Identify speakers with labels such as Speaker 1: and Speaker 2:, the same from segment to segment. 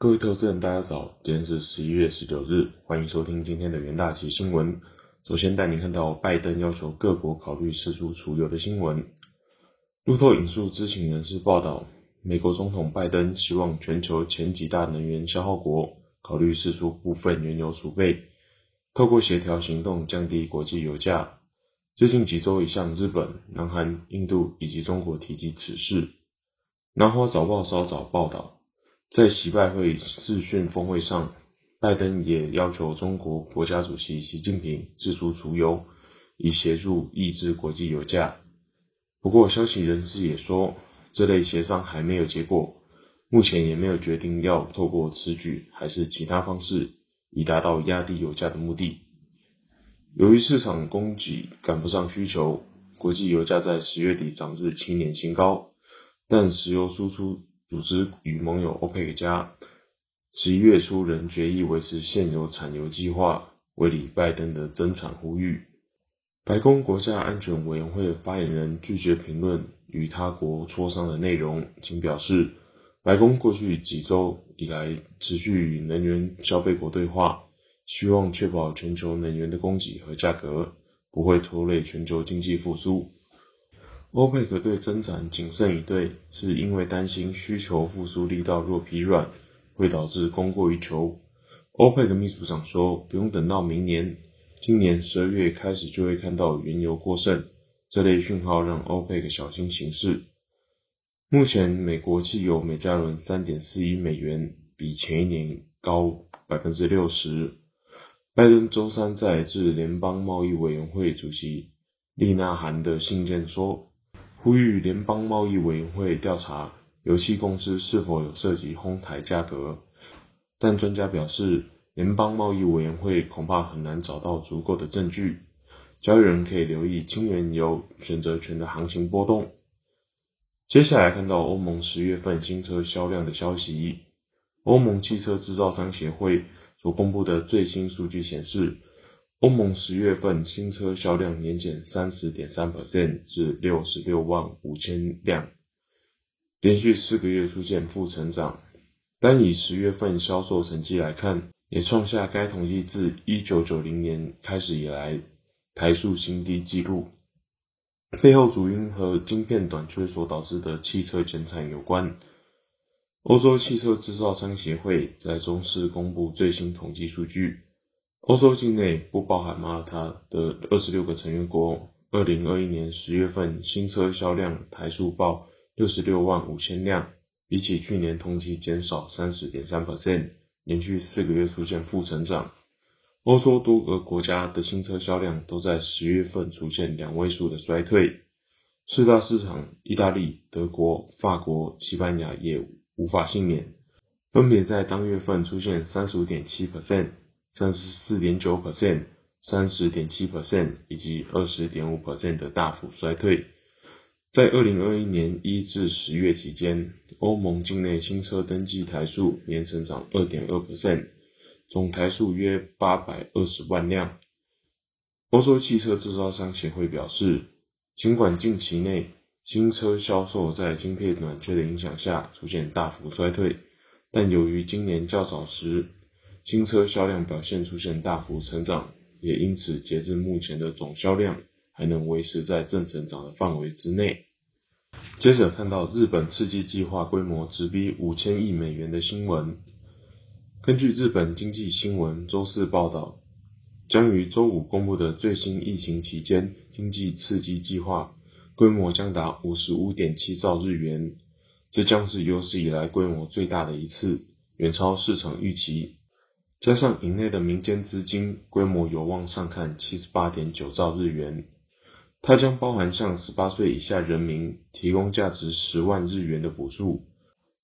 Speaker 1: 各位投资人，大家早，今天是十一月十九日，欢迎收听今天的元大旗新闻。首先带您看到拜登要求各国考虑释出储油的新闻。路透引述知情人士报道，美国总统拜登希望全球前几大能源消耗国考虑释出部分原油储备，透过协调行动降低国际油价。最近几周已向日本、南韩、印度以及中国提及此事。南华早报稍早报道。在习拜会视讯峰会上，拜登也要求中国国家主席习近平释出储油，以协助抑制国际油价。不过，消息人士也说，这类协商还没有结果，目前也没有决定要透过此举还是其他方式，以达到压低油价的目的。由于市场供给赶不上需求，国际油价在十月底涨至七年新高，但石油输出。组织与盟友欧佩克加十一月初仍决议维持现有产油计划，为礼拜登的增产呼吁。白宫国家安全委员会发言人拒绝评论与他国磋商的内容，仅表示，白宫过去几周以来持续与能源消费国对话，希望确保全球能源的供给和价格不会拖累全球经济复苏。欧佩克对增产谨慎以对，是因为担心需求复苏力道若疲软，会导致供过于求。欧佩克秘书长说，不用等到明年，今年十二月开始就会看到原油过剩。这类讯号让欧佩克小心行事。目前，美国汽油每加仑三点四一美元，比前一年高百分之六十。拜登周三在致联邦贸易委员会主席利纳罕的信件说。呼吁联邦贸易委员会调查油气公司是否有涉及哄抬价格，但专家表示，联邦贸易委员会恐怕很难找到足够的证据。交易人可以留意轻原油选择权的行情波动。接下来看到欧盟十月份新车销量的消息，欧盟汽车制造商协会所公布的最新数据显示。欧盟十月份新车销量年减三十点三 percent 至六十六万五千辆，连续四个月出现负成长。单以十月份销售成绩来看，也创下该统计自一九九零年开始以来台数新低纪录。背后主因和晶片短缺所导致的汽车减产有关。欧洲汽车制造商协会在中市公布最新统计数据。欧洲境内不包含马耳他的二十六个成员国，二零二一年十月份新车销量台数报六十六万五千辆，比起去年同期减少三十点三 percent，连续四个月出现负成长。欧洲多个国家的新车销量都在十月份出现两位数的衰退，四大市场意大利、德国、法国、西班牙也无法幸免，分别在当月份出现三十五点七 percent。三十四点九 percent、三十点七 percent 以及二十点五 percent 的大幅衰退。在二零二一年一至十月期间，欧盟境内新车登记台数年成长二点二 percent，总台数约八百二十万辆。欧洲汽车制造商协会表示，尽管近期内新车销售在晶片短缺的影响下出现大幅衰退，但由于今年较早时，新车销量表现出现大幅成长，也因此截至目前的总销量还能维持在正成长的范围之内。接着看到日本刺激计划规模直逼五千亿美元的新闻。根据日本经济新闻周四报道，将于周五公布的最新疫情期间经济刺激计划规模将达五十五点七兆日元，这将是有史以来规模最大的一次，远超市场预期。加上营内的民间资金规模有望上看七十八点九兆日元，它将包含向十八岁以下人民提供价值十万日元的补助，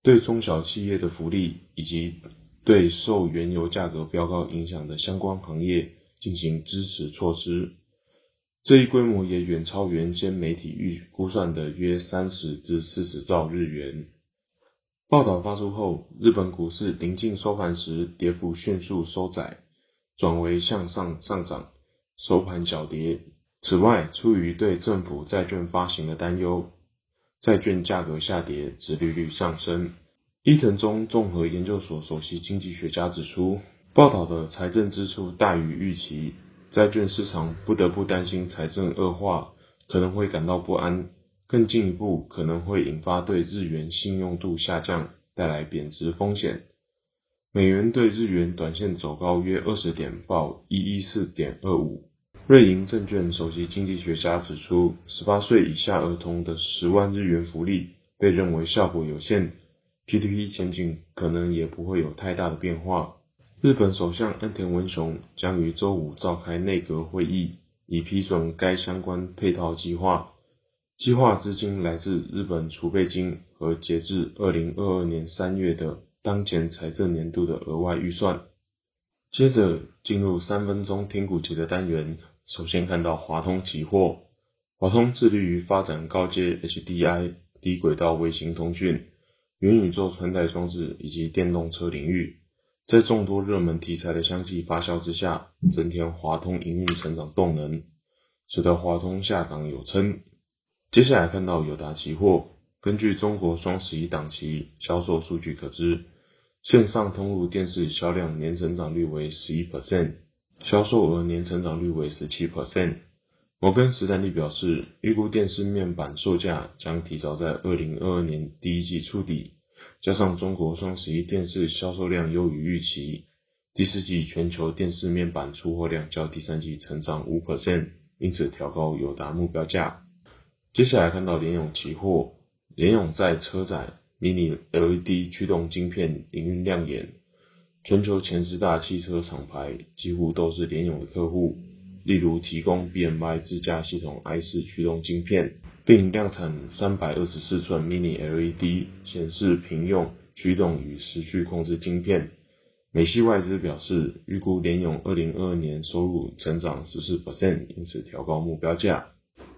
Speaker 1: 对中小企业的福利，以及对受原油价格飙高影响的相关行业进行支持措施。这一规模也远超原先媒体预估算的约三十至四十兆日元。报道发出后，日本股市临近收盘时跌幅迅速收窄，转为向上上涨，收盘小跌。此外，出于对政府债券发行的担忧，债券价格下跌，殖利率上升。伊藤忠综合研究所首席经济学家指出，报道的财政支出大于预期，债券市场不得不担心财政恶化，可能会感到不安，更进一步可能会引发对日元信用度下降，带来贬值风险。美元对日元短线走高约二十点，报一一四点二五。瑞银证券首席经济学家指出，十八岁以下儿童的十万日元福利被认为效果有限，PTP 前景可能也不会有太大的变化。日本首相安田文雄将于周五召开内阁会议，以批准该相关配套计划。计划资金来自日本储备金和截至二零二二年三月的。当前财政年度的额外预算。接着进入三分钟听股节的单元，首先看到华通期货。华通致力于发展高阶 HDI 低轨道卫星通讯、元宇宙穿戴装置以及电动车领域，在众多热门题材的相继发酵之下，增添华通营运成长动能，使得华通下档有称。接下来看到友达期货，根据中国双十一档期销售数据可知。线上通路电视销量年成长率为十一 percent，销售额年成长率为十七 percent。摩根士丹利表示，预估电视面板售价将提早在二零二二年第一季触底，加上中国双十一电视销售量优于预期，第四季全球电视面板出货量较第三季成长五 percent，因此调高友达目标价。接下来看到联咏期货，联咏在车载。Mini LED 驱动晶片营运亮眼，全球前十大汽车厂牌几乎都是联咏的客户。例如提供 BMI 自驾系统 i 四驱动晶片，并量产三百二十四寸 Mini LED 显示屏用驱动与时序控制晶片。美系外资表示，预估联咏二零二二年收入成长十四 percent，因此调高目标价。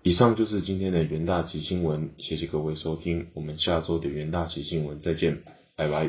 Speaker 1: 以上就是今天的元大旗新闻，谢谢各位收听，我们下周的元大旗新闻再见，拜拜。